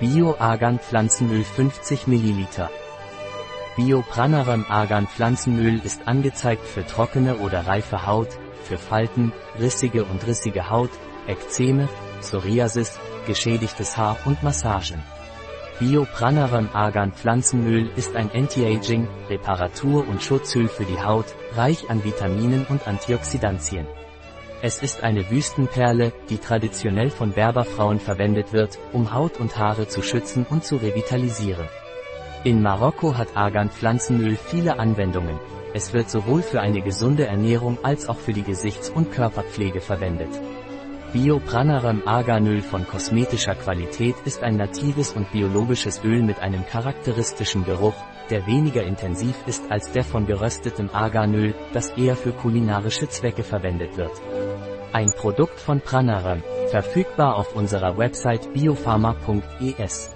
Bio-Argan-Pflanzenöl 50 ml. Bio-Pranarum Argan-Pflanzenöl ist angezeigt für trockene oder reife Haut, für Falten, rissige und rissige Haut, Ekzeme, Psoriasis, geschädigtes Haar und Massagen. Bio-Pranarum Argan Pflanzenöl ist ein Anti-Aging, Reparatur- und Schutzöl für die Haut, reich an Vitaminen und Antioxidantien. Es ist eine Wüstenperle, die traditionell von Berberfrauen verwendet wird, um Haut und Haare zu schützen und zu revitalisieren. In Marokko hat Argan-Pflanzenöl viele Anwendungen. Es wird sowohl für eine gesunde Ernährung als auch für die Gesichts- und Körperpflege verwendet. Biopranarum Arganöl von kosmetischer Qualität ist ein natives und biologisches Öl mit einem charakteristischen Geruch, der weniger intensiv ist als der von geröstetem Arganöl, das eher für kulinarische Zwecke verwendet wird. Ein Produkt von Pranarum, verfügbar auf unserer Website biopharma.es.